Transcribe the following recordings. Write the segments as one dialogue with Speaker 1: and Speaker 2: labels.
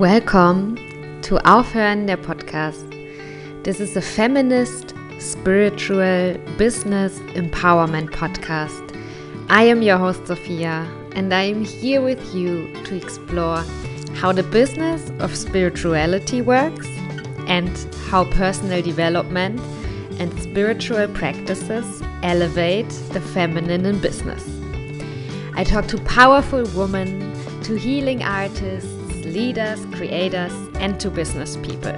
Speaker 1: Welcome to Aufhören der Podcast. This is a feminist, spiritual, business empowerment podcast. I am your host, Sophia, and I am here with you to explore how the business of spirituality works and how personal development and spiritual practices elevate the feminine in business. I talk to powerful women, to healing artists, leaders, creators, and to business people.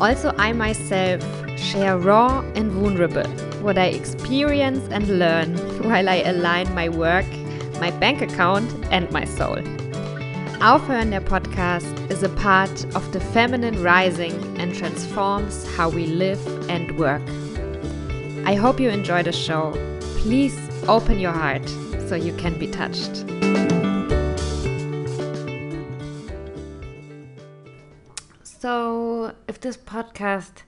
Speaker 1: Also, I myself share raw and vulnerable what I experience and learn while I align my work, my bank account, and my soul. Aufhören der Podcast is a part of the feminine rising and transforms how we live and work. I hope you enjoy the show. Please open your heart so you can be touched. So, if this podcast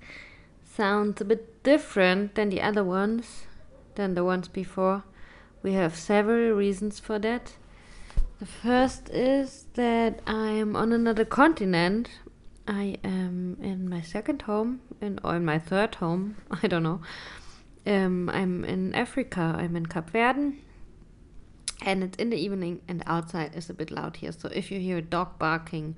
Speaker 1: sounds a bit different than the other ones, than the ones before, we have several reasons for that. The first is that I'm on another continent. I am in my second home, in, or in my third home, I don't know. Um, I'm in Africa, I'm in Cap Verde. and it's in the evening, and outside is a bit loud here. So if you hear a dog barking,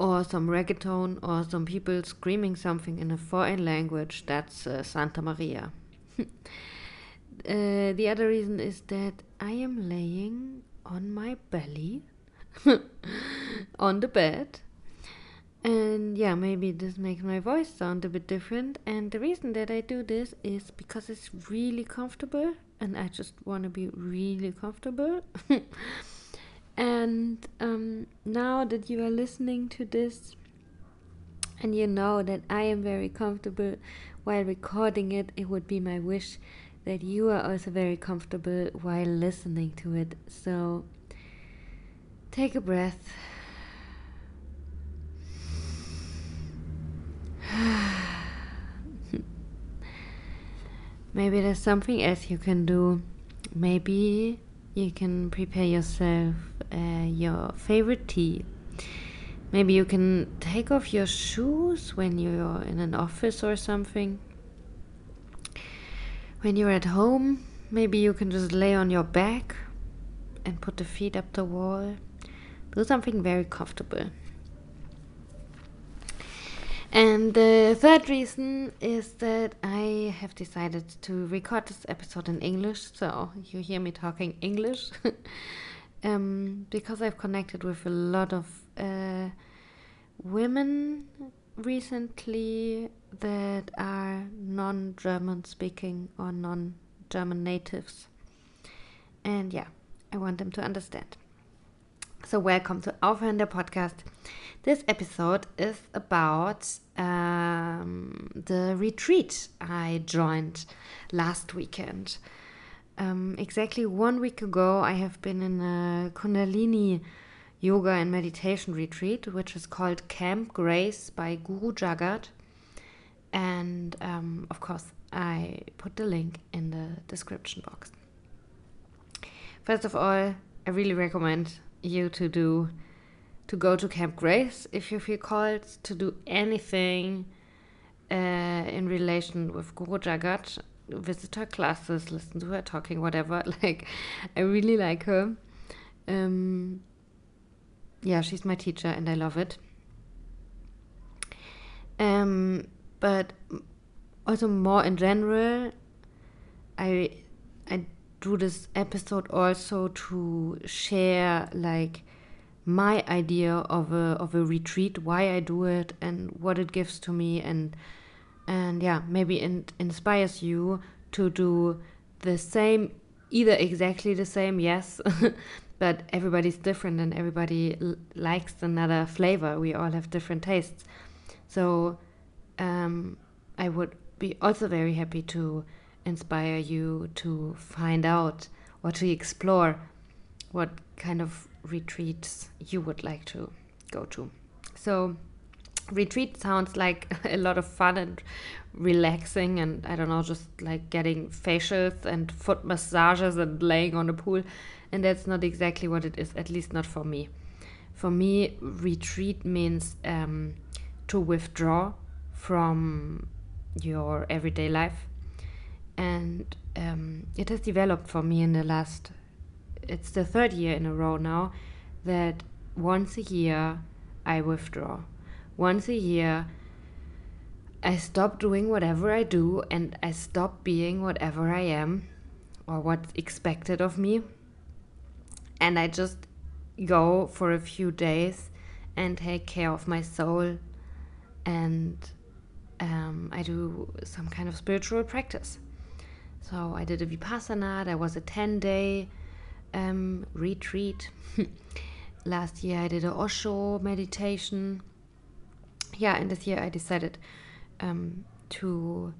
Speaker 1: or some reggaeton, or some people screaming something in a foreign language, that's uh, Santa Maria. uh, the other reason is that I am laying on my belly on the bed and yeah, maybe this makes my voice sound a bit different. And the reason that I do this is because it's really comfortable and I just want to be really comfortable. and um, now that you are listening to this and you know that I am very comfortable while recording it, it would be my wish that you are also very comfortable while listening to it. So take a breath Maybe there's something else you can do. Maybe you can prepare yourself uh, your favorite tea. Maybe you can take off your shoes when you're in an office or something. When you're at home, maybe you can just lay on your back and put the feet up the wall. Do something very comfortable. And the third reason is that I have decided to record this episode in English, so you hear me talking English, um, because I've connected with a lot of uh, women recently that are non German speaking or non German natives. And yeah, I want them to understand. So, welcome to Aufhören der Podcast. This episode is about um, the retreat I joined last weekend. Um, exactly one week ago, I have been in a Kundalini yoga and meditation retreat, which is called Camp Grace by Guru Jagat. And um, of course, I put the link in the description box. First of all, I really recommend you to do to go to Camp Grace if you feel called to do anything uh, in relation with Guru Jagat, visit her classes, listen to her talking, whatever. Like, I really like her. Um, yeah, she's my teacher and I love it. Um, but also more in general, I I do this episode also to share like my idea of a of a retreat, why I do it, and what it gives to me, and and yeah, maybe it inspires you to do the same, either exactly the same, yes, but everybody's different and everybody likes another flavor. We all have different tastes, so um, I would be also very happy to inspire you to find out or to explore what kind of retreats you would like to go to. So, retreat sounds like a lot of fun and relaxing, and I don't know, just like getting facials and foot massages and laying on a pool. And that's not exactly what it is, at least not for me. for me, retreat means um, to withdraw from your everyday life. And um, it has developed for me in the last, it's the third year in a row now, that once a year I withdraw. Once a year I stop doing whatever I do and I stop being whatever I am or what's expected of me. And I just go for a few days and take care of my soul and um, I do some kind of spiritual practice. So I did a Vipassana, there was a 10 day um, retreat. Last year I did a Osho meditation. Yeah, and this year I decided um, to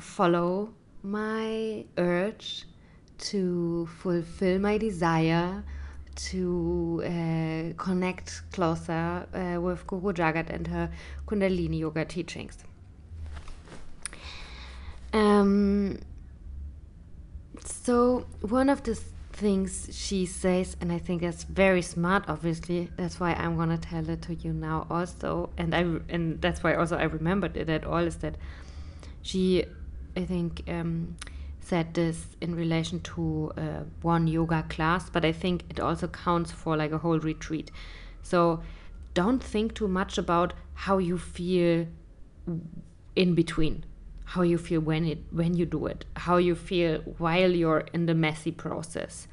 Speaker 1: follow my urge to fulfill my desire to uh, connect closer uh, with Guru Jagat and her Kundalini yoga teachings. Um, so, one of the things she says, and I think that's very smart, obviously, that's why I'm gonna tell it to you now also, and I and that's why also I remembered it at all, is that she, I think, um, said this in relation to uh, one yoga class, but I think it also counts for like a whole retreat. So don't think too much about how you feel in between, how you feel when it when you do it, how you feel while you're in the messy process.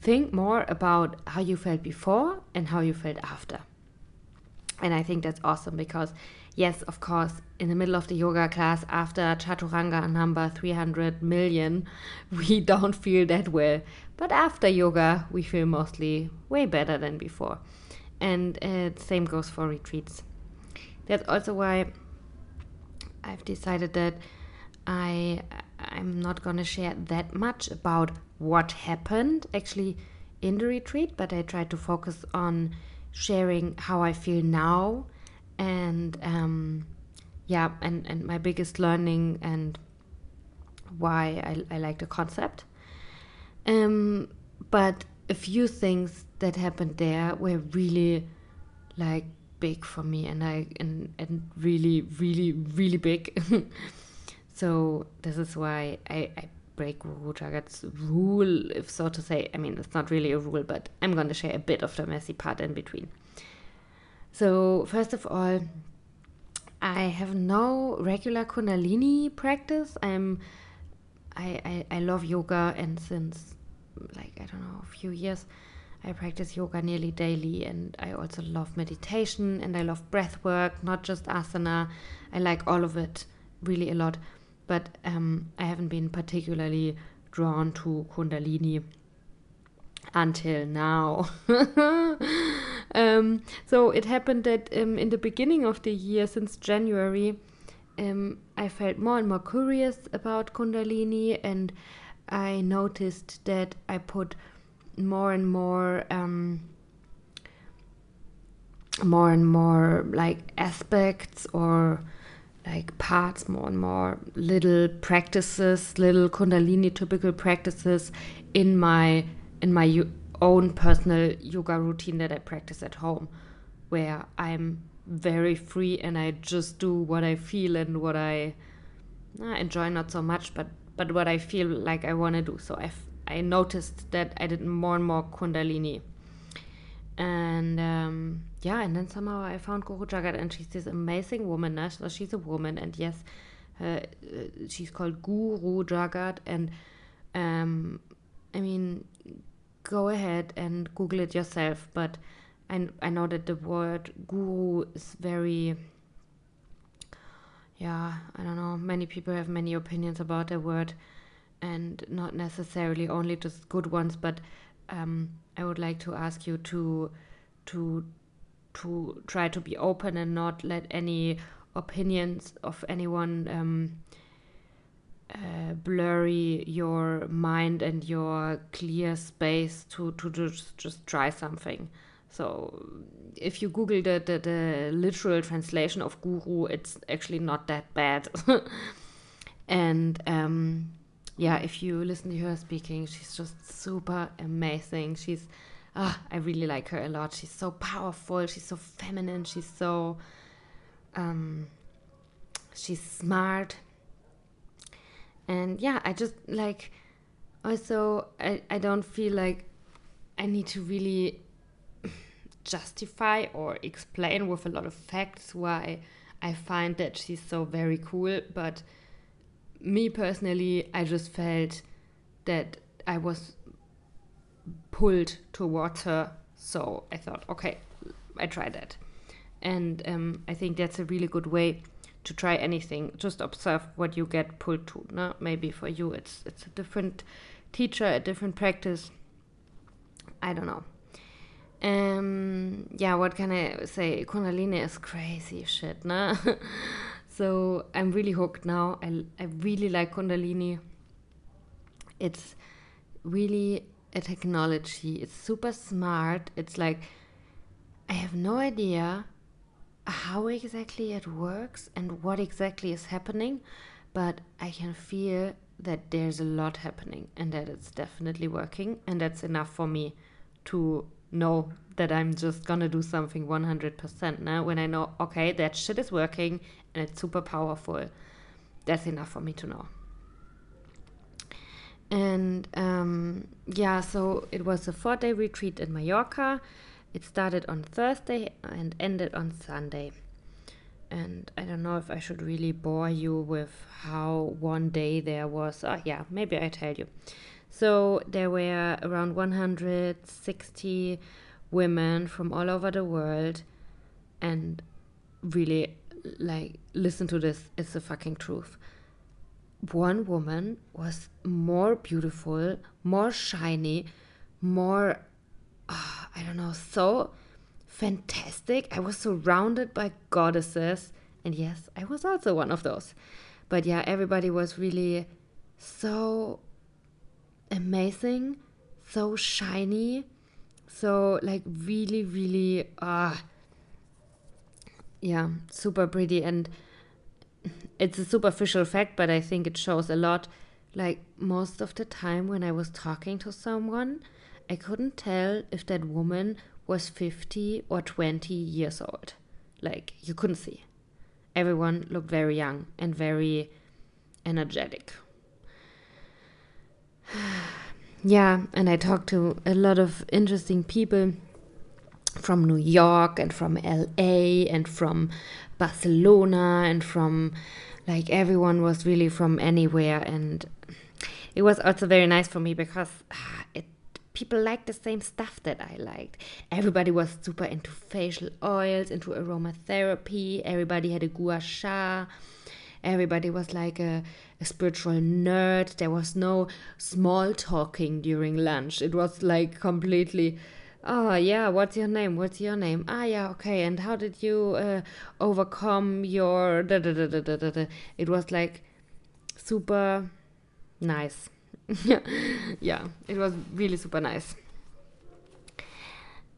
Speaker 1: Think more about how you felt before and how you felt after. And I think that's awesome because yes, of course, in the middle of the yoga class after Chaturanga number 300 million, we don't feel that well. But after yoga, we feel mostly way better than before. And uh, same goes for retreats. That's also why I've decided that I I'm not going to share that much about what happened actually in the retreat, but I try to focus on sharing how I feel now and um, yeah, and, and my biggest learning and why I, I like the concept. Um, but a few things that happened there were really like big for me and I and, and really, really, really big. so this is why I, I break Guru rule, if so to say. I mean, it's not really a rule, but I'm going to share a bit of the messy part in between. So, first of all, I have no regular Kundalini practice. I'm, I, I, I love yoga, and since like I don't know a few years, I practice yoga nearly daily, and I also love meditation and I love breath work, not just asana. I like all of it really a lot, but um, I haven't been particularly drawn to Kundalini until now. um, so it happened that um, in the beginning of the year, since January, um, I felt more and more curious about Kundalini, and I noticed that I put more and more. Um, more and more like aspects or like parts, more and more little practices, little Kundalini typical practices in my in my own personal yoga routine that I practice at home, where I'm very free and I just do what I feel and what I enjoy not so much, but but what I feel like I want to do. So I I noticed that I did more and more Kundalini, and um, yeah, and then somehow I found Guru Jagat, and she's this amazing woman. Now. So she's a woman, and yes, uh, she's called Guru Jagat, and um, I mean go ahead and Google it yourself. But I, I know that the word guru is very, yeah, I don't know. Many people have many opinions about the word and not necessarily only just good ones. But um, I would like to ask you to, to, to try to be open and not let any opinions of anyone um, uh, blurry your mind and your clear space to, to just, just try something. So if you Google the, the, the literal translation of guru, it's actually not that bad. and um, yeah, if you listen to her speaking, she's just super amazing. She's ah, I really like her a lot. She's so powerful. She's so feminine. She's so, um, she's smart. And yeah, I just like, also, I, I don't feel like I need to really justify or explain with a lot of facts why I find that she's so very cool. But me personally, I just felt that I was pulled towards her. So I thought, okay, I try that. And um, I think that's a really good way to try anything. Just observe what you get pulled to. No? Maybe for you it's it's a different teacher, a different practice. I don't know. Um, yeah, what can I say? Kundalini is crazy shit, no? so I'm really hooked now. I, I really like Kundalini. It's really a technology. It's super smart. It's like I have no idea how exactly it works and what exactly is happening, but I can feel that there's a lot happening and that it's definitely working, and that's enough for me to know that I'm just gonna do something 100% now when I know, okay, that shit is working and it's super powerful. That's enough for me to know. And um, yeah, so it was a four day retreat in Mallorca. It started on Thursday and ended on Sunday. And I don't know if I should really bore you with how one day there was. Uh, yeah, maybe I tell you. So there were around 160 women from all over the world, and really, like, listen to this, it's the fucking truth. One woman was more beautiful, more shiny, more, uh, I don't know, so fantastic. I was surrounded by goddesses, and yes, I was also one of those. But yeah, everybody was really so amazing, so shiny, so like really, really, uh, yeah, super pretty. And it's a superficial fact, but I think it shows a lot. Like most of the time when I was talking to someone, I couldn't tell if that woman was 50 or 20 years old. Like you couldn't see. Everyone looked very young and very energetic. yeah, and I talked to a lot of interesting people from New York and from LA and from Barcelona and from like everyone was really from anywhere and it was also very nice for me because it people liked the same stuff that I liked. Everybody was super into facial oils, into aromatherapy. Everybody had a gua sha. Everybody was like a, a spiritual nerd. There was no small talking during lunch. It was like completely oh yeah what's your name what's your name ah yeah okay and how did you uh, overcome your da, da, da, da, da, da. it was like super nice yeah it was really super nice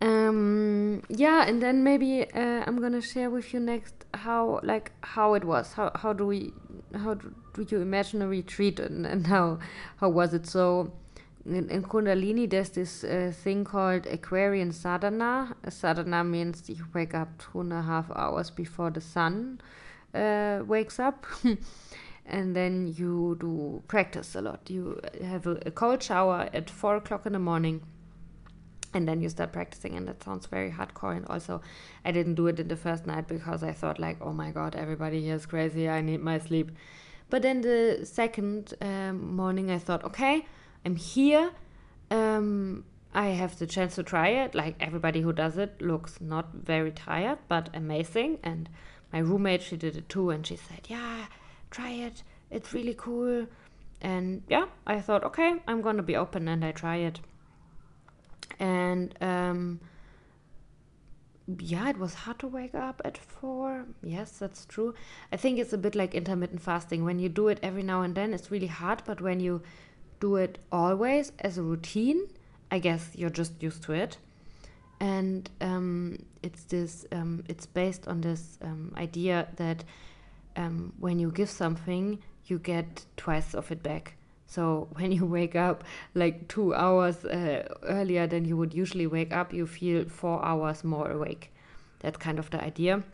Speaker 1: um yeah and then maybe uh, i'm gonna share with you next how like how it was how how do we how do you imagine a retreat and, and how how was it? So in, in kundalini there's this uh, thing called aquarian sadhana. Sadhana means you wake up two and a half hours before the sun uh, wakes up. And then you do practice a lot. You have a, a cold shower at four o'clock in the morning and then you start practicing and that sounds very hardcore and also i didn't do it in the first night because i thought like oh my god everybody here is crazy i need my sleep. But then the second um, morning i thought okay i'm here um, i have the chance to try it. Like everybody who does it looks not very tired but amazing and my roommate she did it too and she said yeah try it it's really cool. And yeah i thought okay i'm gonna be open and i try it and um, yeah, it was hard to wake up at four. Yes, that's true. I think it's a bit like intermittent fasting. When you do it every now and then, it's really hard, but when you do it always as a routine, I guess you're just used to it. And um, it's this. Um, it's based on this um, idea that um, when you give something, you get twice of it back. So when you wake up like two hours uh, earlier than you would usually wake up, you feel four hours more awake. That's kind of the idea.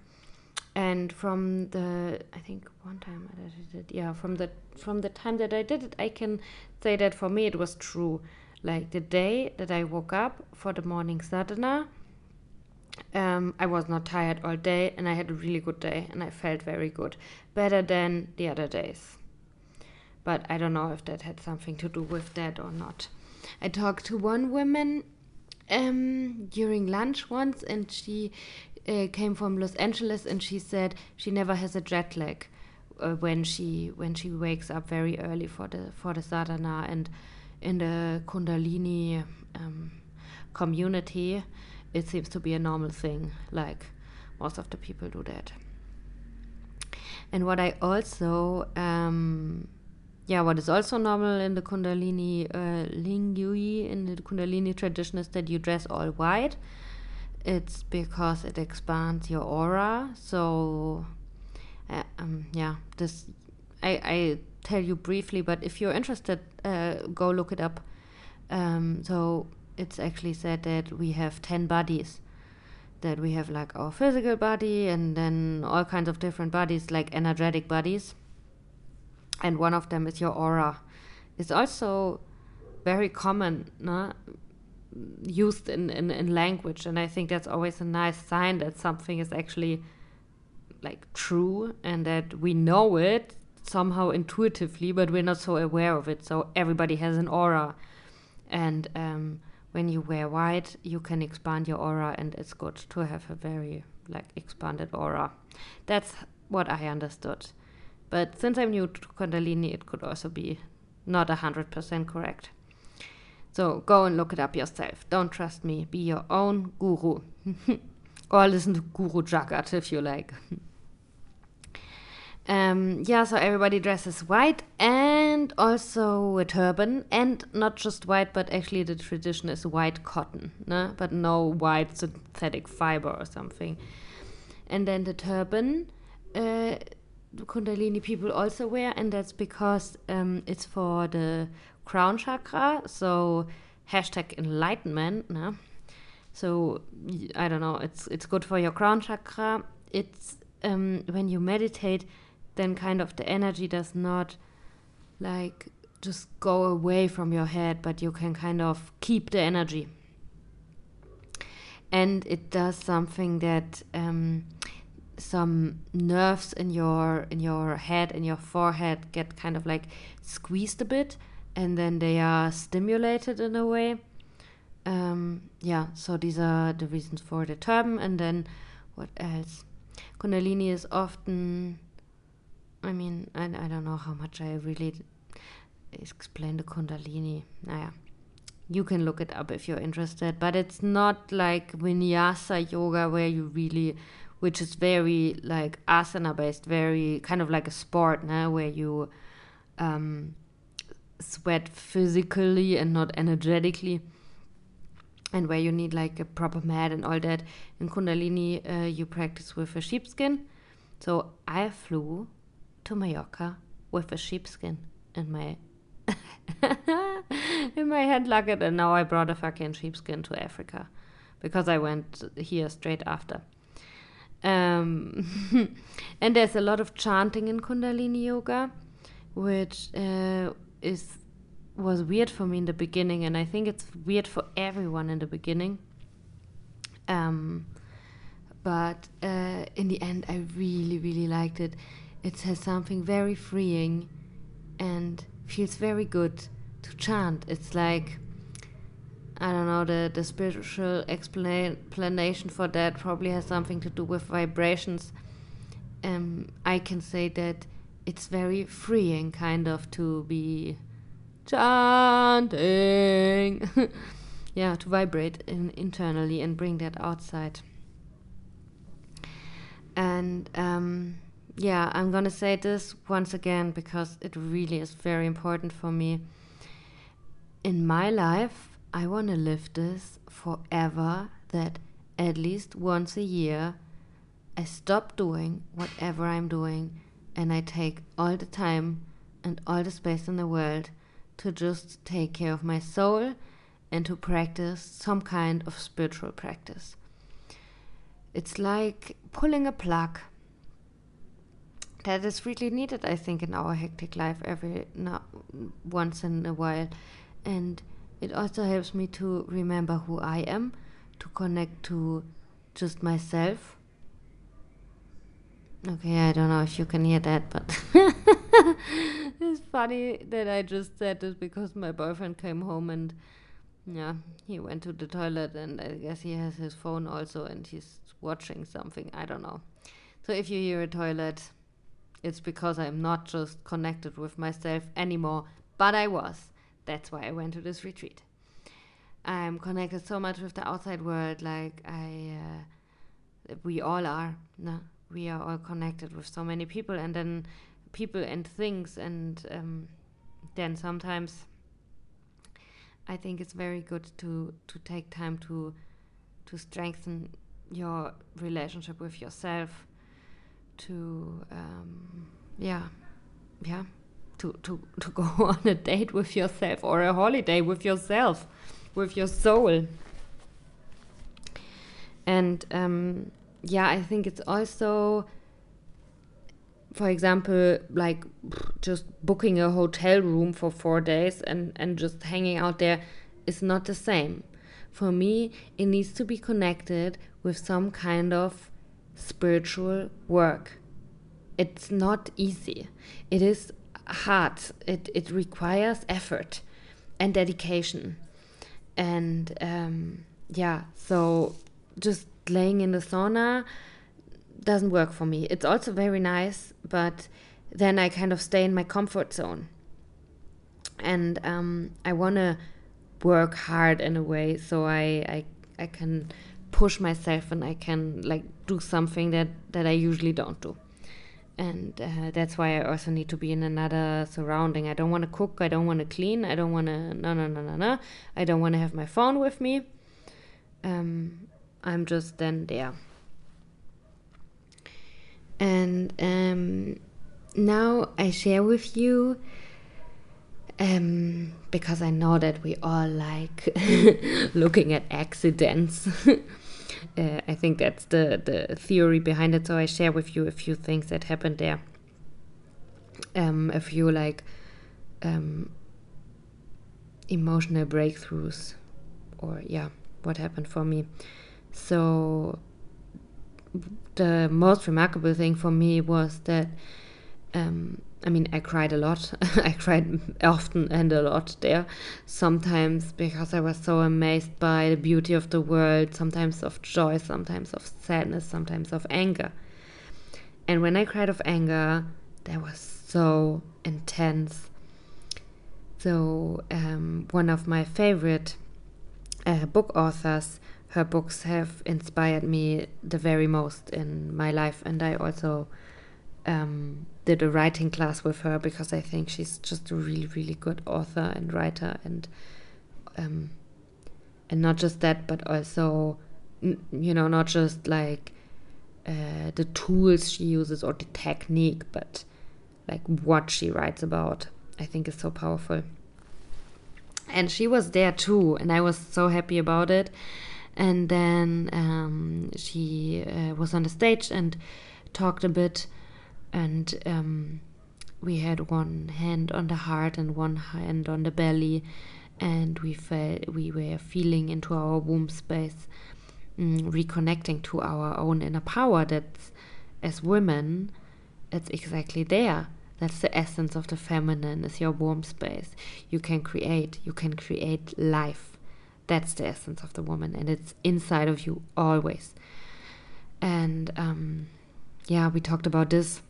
Speaker 1: And from the, I think one time I did it, yeah, from the from the time that I did it, I can say that for me it was true. Like the day that I woke up for the morning sadhana, um, I was not tired all day, and I had a really good day, and I felt very good, better than the other days but I don't know if that had something to do with that or not. I talked to one woman um, during lunch once, and she uh, came from Los Angeles, and she said she never has a jet lag uh, when she when she wakes up very early for the for the sadhana and in the Kundalini um, community, it seems to be a normal thing. Like most of the people do that. And what I also um, yeah, what is also normal in the Kundalini uh, Lingui, in the Kundalini tradition, is that you dress all white. It's because it expands your aura. So, uh, um, yeah, this I, I tell you briefly, but if you're interested, uh, go look it up. Um, so it's actually said that we have 10 bodies. That we have like our physical body and then all kinds of different bodies, like energetic bodies and one of them is your aura. It's also very common, no? used in, in, in language, and I think that's always a nice sign that something is actually like true and that we know it somehow intuitively, but we're not so aware of it. So everybody has an aura, and um, when you wear white, you can expand your aura, and it's good to have a very like expanded aura. That's what I understood. But since I'm new to Kundalini, it could also be not 100% correct. So go and look it up yourself. Don't trust me. Be your own guru. or listen to Guru Jagat if you like. um, yeah, so everybody dresses white and also a turban. And not just white, but actually the tradition is white cotton, no? but no white synthetic fiber or something. And then the turban. Uh, Kundalini people also wear, and that's because um, it's for the crown chakra. So hashtag enlightenment. No? So I don't know. It's it's good for your crown chakra. It's um, when you meditate, then kind of the energy does not like just go away from your head, but you can kind of keep the energy. And it does something that um, some nerves in your in your head in your forehead get kind of like squeezed a bit and then they are stimulated in a way. Um, yeah so these are the reasons for the term. And then what else? Kundalini is often i mean i, I don't know how much i really explain the kundalini. Naja you can look it up if you're interested. But it's not like vinyasa yoga where you really which is very like asana based, very kind of like a sport now, where you um, sweat physically and not energetically, and where you need like a proper mat and all that. In Kundalini, uh, you practice with a sheepskin. So I flew to Mallorca with a sheepskin in my in my hand luggage, and now I brought a fucking sheepskin to Africa because I went here straight after. Um, and there's a lot of chanting in Kundalini yoga, which uh, is was weird for me in the beginning, and I think it's weird for everyone in the beginning. Um, but uh, in the end, I really, really liked it. It has something very freeing, and feels very good to chant. It's like I don't know, the, the spiritual explanation for that probably has something to do with vibrations. Um, I can say that it's very freeing, kind of, to be chanting. yeah, to vibrate in, internally and bring that outside. And um, yeah, I'm gonna say this once again because it really is very important for me. In my life, I want to live this forever that at least once a year I stop doing whatever I'm doing and I take all the time and all the space in the world to just take care of my soul and to practice some kind of spiritual practice. It's like pulling a plug that is really needed, I think, in our hectic life every now once in a while, and it also helps me to remember who I am, to connect to just myself. Okay, I don't know if you can hear that, but it's funny that I just said this because my boyfriend came home and yeah, he went to the toilet and I guess he has his phone also and he's watching something. I don't know. So if you hear a toilet, it's because I'm not just connected with myself anymore, but I was. That's why I went to this retreat. I'm connected so much with the outside world, like I, uh, we all are. No, we are all connected with so many people, and then people and things, and um, then sometimes I think it's very good to to take time to to strengthen your relationship with yourself to um, yeah yeah to, to to go on a date with yourself or a holiday with yourself with your soul and um, yeah i think it's also for example like just booking a hotel room for four days and and just hanging out there is not the same for me it needs to be connected with some kind of spiritual work. It's not easy. It is hard. It, it requires effort and dedication. And um, yeah, so just laying in the sauna doesn't work for me. It's also very nice, but then I kind of stay in my comfort zone. And um, I want to work hard in a way so I, I, I can push myself and I can like do something that that I usually don't do. And uh, that's why I also need to be in another surrounding. I don't want to cook. I don't want to clean. I don't want to no no no no no. I don't want to have my phone with me. Um, I'm just then there. And um, now I share with you um, because I know that we all like looking at accidents. uh, I think that's the the theory behind it. So I share with you a few things that happened there. Um, a few like um, emotional breakthroughs, or yeah, what happened for me. So the most remarkable thing for me was that um, I mean, I cried a lot. I cried often and a lot there. Sometimes because I was so amazed by the beauty of the world, sometimes of joy, sometimes of sadness, sometimes of anger. And when I cried of anger, that was so intense. So, um, one of my favorite uh, book authors, her books have inspired me the very most in my life, and I also um, did a writing class with her because I think she's just a really, really good author and writer, and um, and not just that, but also, you know, not just like uh, the tools she uses or the technique, but like what she writes about. I think is so powerful. And she was there too, and I was so happy about it. And then um, she uh, was on the stage and talked a bit and um, we had one hand on the heart and one hand on the belly. And we felt we were feeling into our womb space mm, reconnecting to our own inner power that's as women it's exactly there. That's the essence of the feminine is your womb space. You can create you can create life. That's the essence of the woman and it's inside of you always. And um, yeah we talked about this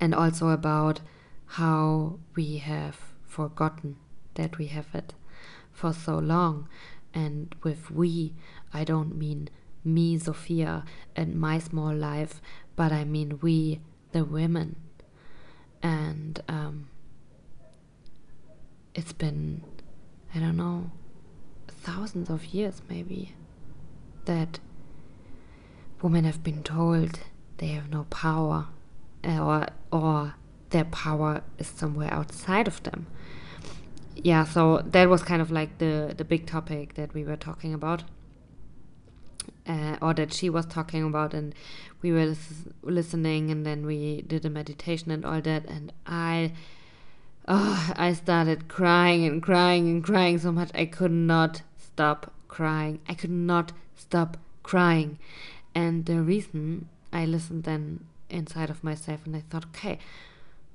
Speaker 1: and also about how we have forgotten that we have it for so long. And with we, I don't mean me, Sophia, and my small life, but I mean we, the women. And um, it's been, I don't know, thousands of years maybe, that women have been told they have no power or or their power is somewhere outside of them yeah, so that was kind of like the the big topic that we were talking about, uh, or that she was talking about, and we were lis- listening, and then we did a meditation and all that, and I. Oh, I started crying and crying and crying so much I could not stop crying. I could not stop crying. And the reason I listened then inside of myself and I thought, okay,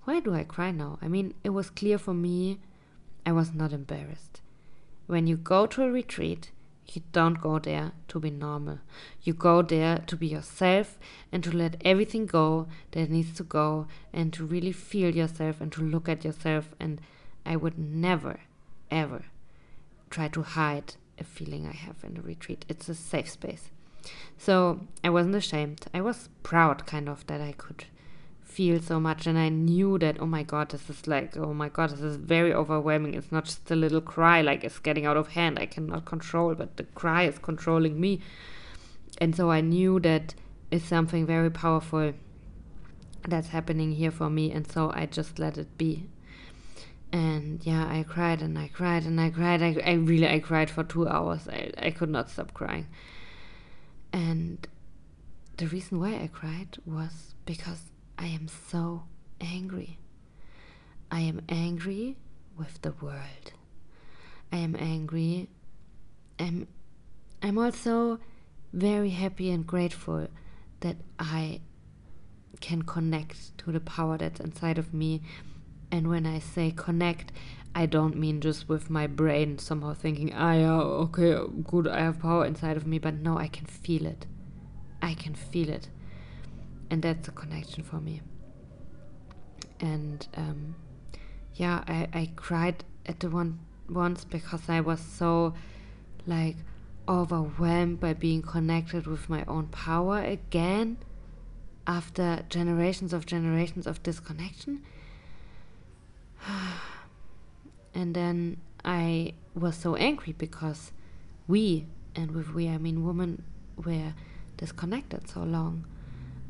Speaker 1: why do I cry now? I mean, it was clear for me I was not embarrassed. When you go to a retreat, you don't go there to be normal. You go there to be yourself and to let everything go that needs to go and to really feel yourself and to look at yourself. And I would never, ever try to hide a feeling I have in a retreat. It's a safe space. So I wasn't ashamed. I was proud, kind of, that I could feel so much. And I knew that, oh my God, this is like, oh my God, this is very overwhelming. It's not just a little cry, like it's getting out of hand. I cannot control, but the cry is controlling me. And so I knew that it's something very powerful that's happening here for me. And so I just let it be. And yeah, I cried and I cried and I cried. I, I really, I cried for two hours. I, I could not stop crying. And the reason why I cried was because I am so angry. I am angry with the world. I am angry. I'm, I'm also very happy and grateful that I can connect to the power that's inside of me. And when I say connect, I don't mean just with my brain somehow thinking, ah, yeah, okay, good, I have power inside of me, but no, I can feel it. I can feel it. And that's a connection for me. And um, yeah I, I cried at the one once because i was so like overwhelmed by being connected with my own power again after generations of generations of disconnection and then i was so angry because we and with we i mean women were disconnected so long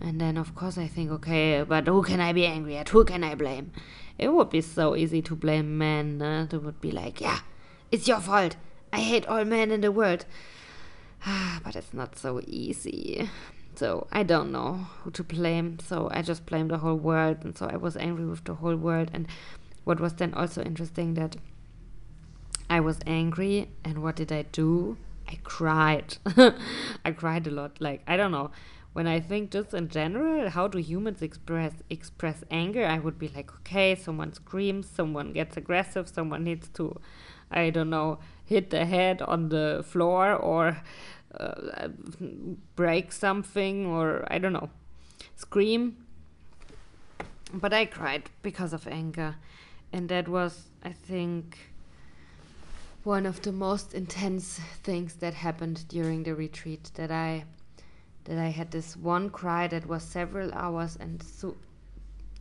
Speaker 1: and then, of course, I think, okay, but who can I be angry at? Who can I blame? It would be so easy to blame men. Uh, they would be like, yeah, it's your fault. I hate all men in the world. but it's not so easy. So I don't know who to blame. So I just blame the whole world. And so I was angry with the whole world. And what was then also interesting that I was angry. And what did I do? I cried. I cried a lot. Like, I don't know when I think just in general, how do humans express express anger? I would be like, okay, someone screams, someone gets aggressive, someone needs to, I don't know, hit the head on the floor or uh, break something or I don't know, scream. But I cried because of anger, and that was, I think, one of the most intense things that happened during the retreat that I that I had this one cry that was several hours and su-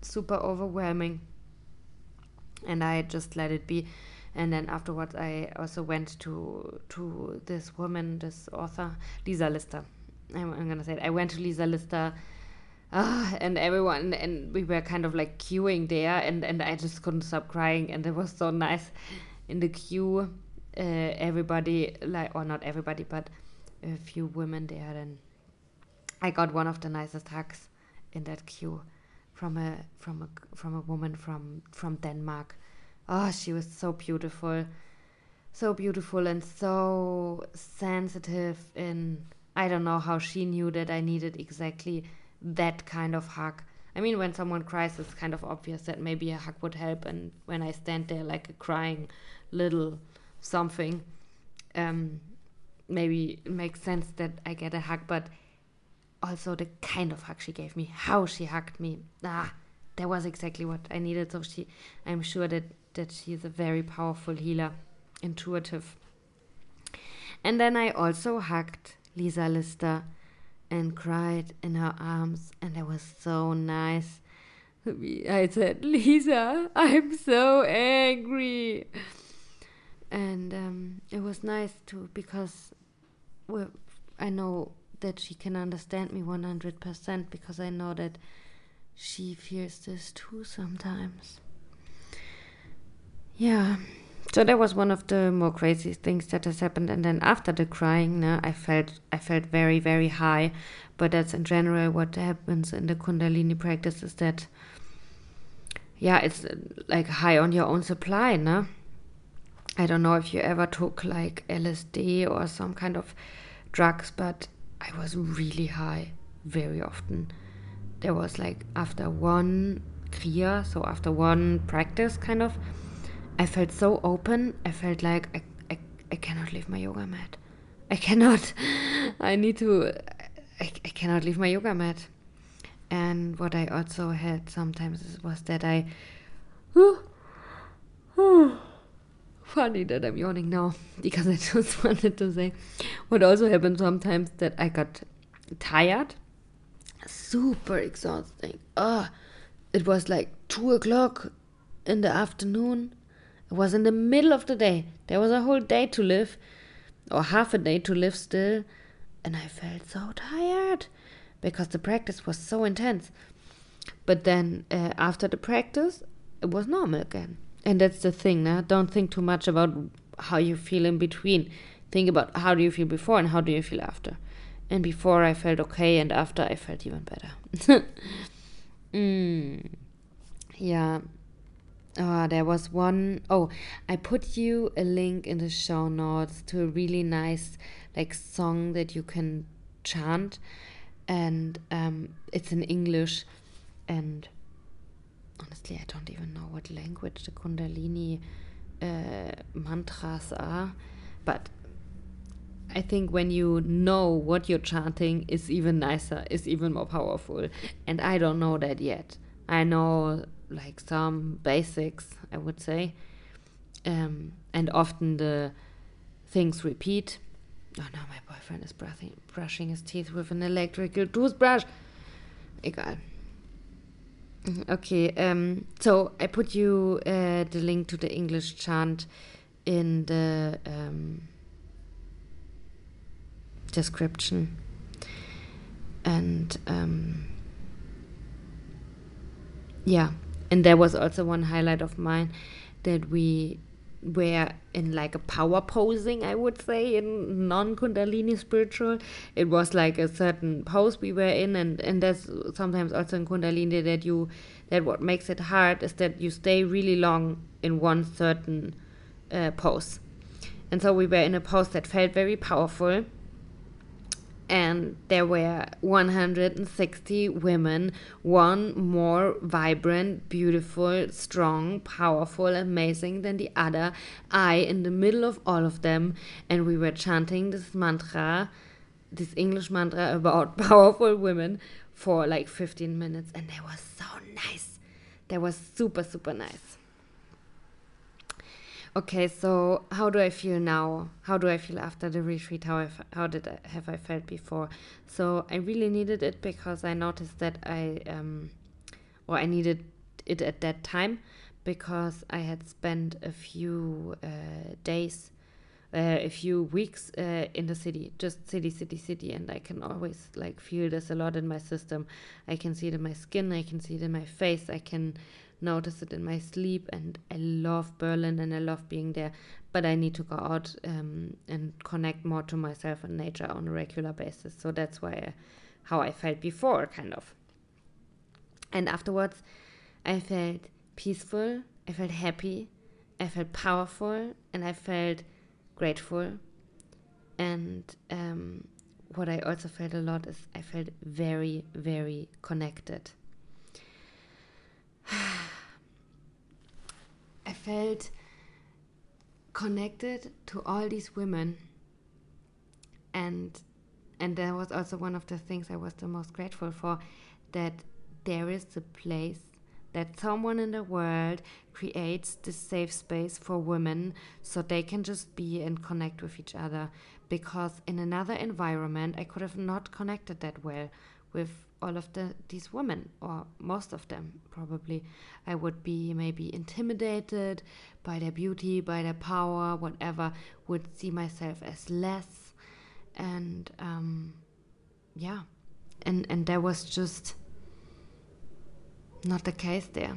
Speaker 1: super overwhelming. And I just let it be. And then afterwards, I also went to to this woman, this author, Lisa Lister. I'm, I'm gonna say it. I went to Lisa Lister. Uh, and everyone and we were kind of like queuing there and and I just couldn't stop crying and it was so nice in the queue uh, everybody like or not everybody but a few women there and I got one of the nicest hugs in that queue from a from a from a woman from from Denmark. Oh, she was so beautiful, so beautiful and so sensitive. And I don't know how she knew that I needed exactly that kind of hug. I mean, when someone cries, it's kind of obvious that maybe a hug would help. And when I stand there like a crying little something, um, maybe it makes sense that I get a hug. But also the kind of hug she gave me, how she hugged me. Ah, that was exactly what I needed. So she, I'm sure that that she's a very powerful healer, intuitive. And then I also hugged Lisa Lister and cried in her arms, and it was so nice. I said, Lisa, I'm so angry. And um, it was nice too because I know that she can understand me 100% because I know that she feels this too sometimes. Yeah, so that was one of the more crazy things that has happened. And then after the crying no, i felt i felt very very high. But that's in general what happens in the kundalini practice is that yeah it's uh, like high on your own supply no? I don't know if you ever took like lsd or some kind of drugs but i was really high very often. There was like after one kriya so after one practice kind of I felt so open. I felt like I, I, I cannot leave my yoga mat. I cannot. I need to. I, I cannot leave my yoga mat. And what I also had sometimes was that I. funny that I'm yawning now because I just wanted to say what also happened sometimes that I got tired, super exhausting. Ah, it was like two o'clock in the afternoon was in the middle of the day. There was a whole day to live, or half a day to live still, and I felt so tired because the practice was so intense. But then uh, after the practice, it was normal again. And that's the thing, now. Don't think too much about how you feel in between. Think about how do you feel before and how do you feel after. And before I felt okay, and after I felt even better. mm. Yeah, uh, there was one oh i put you a link in the show notes to a really nice like song that you can chant and um, it's in english and honestly i don't even know what language the kundalini uh, mantras are but I think when you know what you're chanting is even nicer, is even more powerful. And I don't know that yet. I know like some basics, I would say. Um, and often the things repeat. Oh no, my boyfriend is brushing, brushing his teeth with an electrical toothbrush. Egal. Okay, um, so I put you uh, the link to the English chant in the um, description. And um, yeah, and there was also one highlight of mine that we were in like a power posing i would say in non-kundalini spiritual. It was like a certain pose we were in and and that's sometimes also in kundalini that you that what makes it hard is that you stay really long in one certain uh, pose. And so we were in a pose that felt very powerful and there were 160 women, one more vibrant, beautiful, strong, powerful, amazing than the other. I in the middle of all of them, and we were chanting this mantra, this English mantra about powerful women for like 15 minutes, and that was so nice. That was super, super nice. Okay, so how do I feel now? How do I feel after the retreat? How I how did I, have I felt before? So I really needed it because I noticed that I um, or I needed it at that time because I had spent a few uh, days, uh, a few weeks uh, in the city, just city, city, city, and I can always like feel this a lot in my system. I can see it in my skin. I can see it in my face. I can notice it in my sleep and I love Berlin and I love being there but I need to go out um, and connect more to myself and nature on a regular basis. So that's why I, how I felt before kind of. And afterwards I felt peaceful I felt happy I felt powerful and I felt grateful. And um, what I also felt a lot is I felt very very connected felt connected to all these women. And and that was also one of the things I was the most grateful for that there is a place that someone in the world creates this safe space for women so they can just be and connect with each other. Because in another environment I could have not connected that well with all of the these women or most of them probably. I would be maybe intimidated by their beauty by their power whatever would see myself as less. And um yeah. And and that was just not the case there.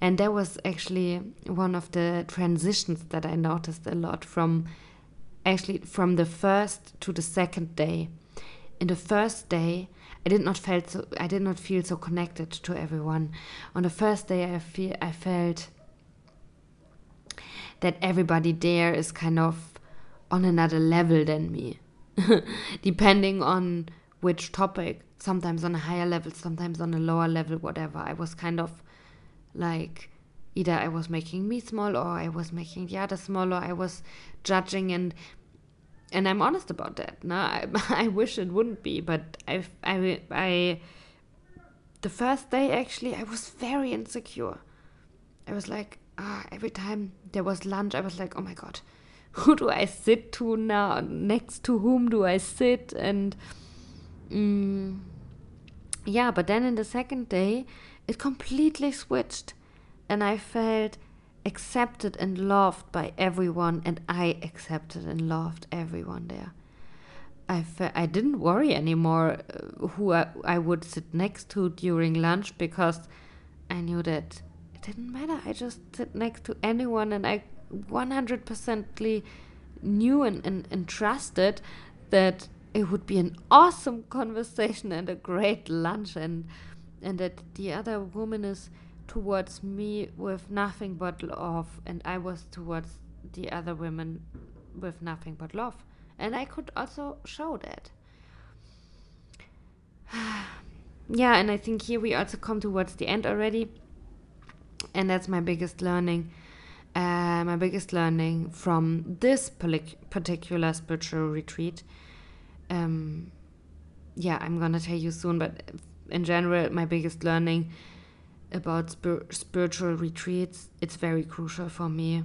Speaker 1: And that was actually one of the transitions that I noticed a lot from actually from the first to the second day. In the first day, I did not felt so I did not feel so connected to everyone. On the first day, I feel I felt that everybody there is kind of on another level than me, depending on which topic. Sometimes on a higher level, sometimes on a lower level, whatever. I was kind of like either I was making me small or I was making the other small or I was judging and and I'm honest about that. No, I, I wish it wouldn't be, but I, I, I, the first day actually, I was very insecure. I was like, ah, every time there was lunch, I was like, oh my god, who do I sit to now? Next to whom do I sit? And mm, yeah, but then in the second day, it completely switched, and I felt accepted and loved by everyone, and I accepted and loved everyone there. I, fe- I didn't worry anymore uh, who I, I would sit next to during lunch because I knew that it didn't matter. I just sit next to anyone, and I 100% knew and, and, and trusted that it would be an awesome conversation and a great lunch, and and that the other woman is towards me with nothing but love, and I was towards the other women with nothing but love. And I could also show that. yeah, and I think here we also come towards the end already. And that's my biggest learning. Uh, my biggest learning from this particular spiritual retreat. Um, yeah, I'm gonna tell you soon, but in general, my biggest learning about spir spiritual retreats, it's very crucial for me.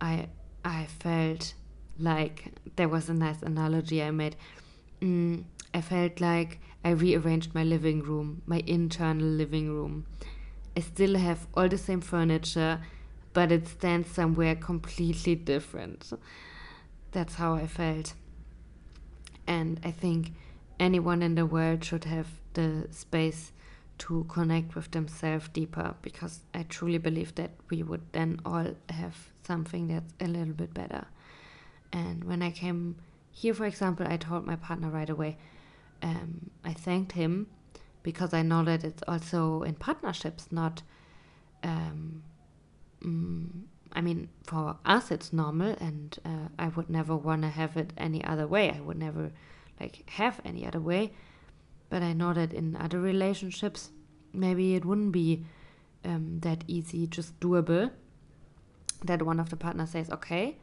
Speaker 1: I I felt like there was a nice analogy I made. Mm, I felt like I rearranged my living room, my internal living room. I still have all the same furniture, but it stands somewhere completely different. That's how I felt. And I think anyone in the world should have the space to connect with themselves deeper because I truly believe that we would then all have something that's a little bit better. And when I came here, for example, I told my partner right away, um, I thanked him because I know that it's also in partnerships, not. Um, mm, I mean, for us it's normal, and uh, I would never want to have it any other way. I would never like have any other way. But I know that in other relationships, maybe it wouldn't be um, that easy, just doable. That one of the partners says, okay,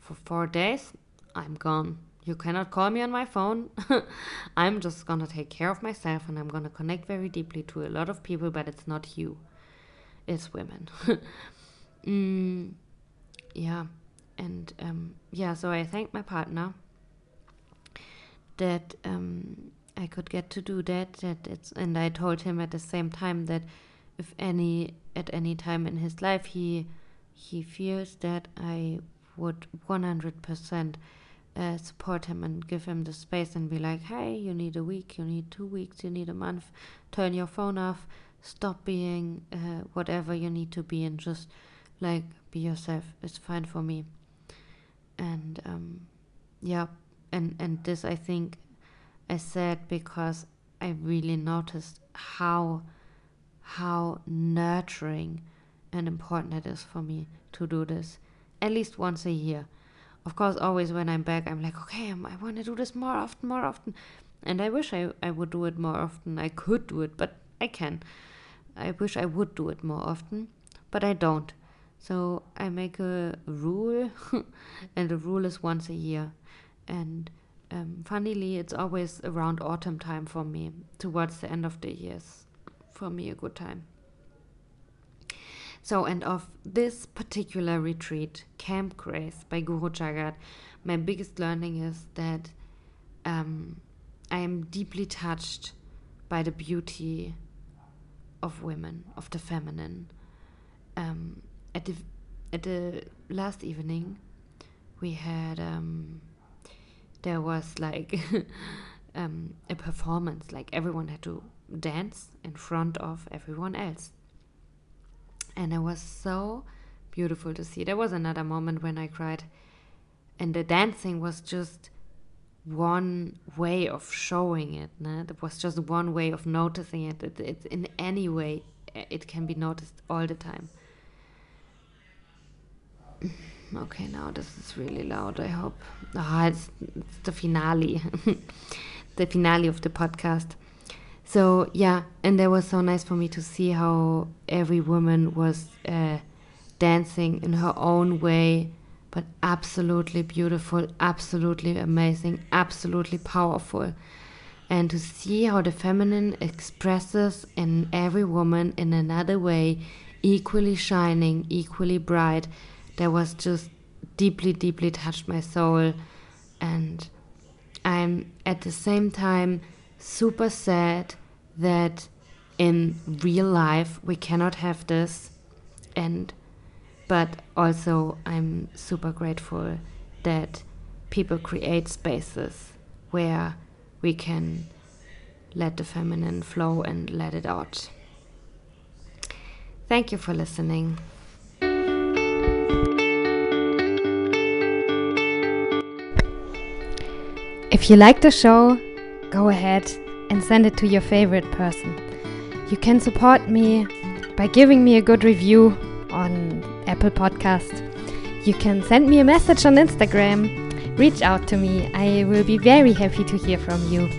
Speaker 1: for four days, I'm gone. You cannot call me on my phone. I'm just gonna take care of myself and I'm gonna connect very deeply to a lot of people, but it's not you, it's women. mm, yeah, and um, yeah, so I thank my partner that um, I could get to do that. That it's and I told him at the same time that if any at any time in his life he he feels that I would 100% uh, support him and give him the space and be like, hey, you need a week, you need two weeks, you need a month, turn your phone off, stop being uh, whatever you need to be, and just like be yourself. It's fine for me. And um, yeah, and and this I think I said because I really noticed how how nurturing and important it is for me to do this at least once a year. Of course, always when I'm back, I'm like, okay, I want to do this more often, more often. And I wish I, I would do it more often. I could do it, but I can. I wish I would do it more often, but I don't. So I make a rule, and the rule is once a year. And um, funnily, it's always around autumn time for me, towards the end of the years. For me, a good time. So, and of this particular retreat, Camp Grace by Guru Jagat, my biggest learning is that um, I am deeply touched by the beauty of women, of the feminine. Um, at the at the last evening, we had um, there was like um, a performance, like everyone had to dance in front of everyone else. And it was so beautiful to see. There was another moment when I cried, and the dancing was just one way of showing it. Né? It was just one way of noticing it. it. It's in any way it can be noticed all the time. Okay, now this is really loud. I hope. Ah, it's, it's the finale, the finale of the podcast. So yeah, and that was so nice for me to see how every woman was uh, dancing in her own way, but absolutely beautiful, absolutely amazing, absolutely powerful. And to see how the feminine expresses in every woman in another way, equally shining, equally bright, that was just deeply, deeply touched my soul. And I'm at the same time super sad that in real life we cannot have this and but also I'm super grateful that people create spaces where we can let the feminine flow and let it out. Thank you for listening.
Speaker 2: If you like the show, go ahead and send it to your favorite person. You can support me by giving me a good review on Apple Podcast. You can send me a message on Instagram. Reach out to me. I will be very happy to hear from you.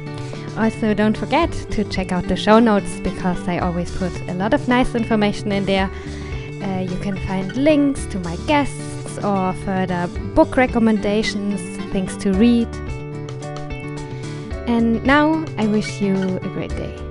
Speaker 2: Also, don't forget to check out the show notes because I always put a lot of nice information in there. Uh, you can find links to my guests or further book recommendations, things to read. And now I wish you a great day.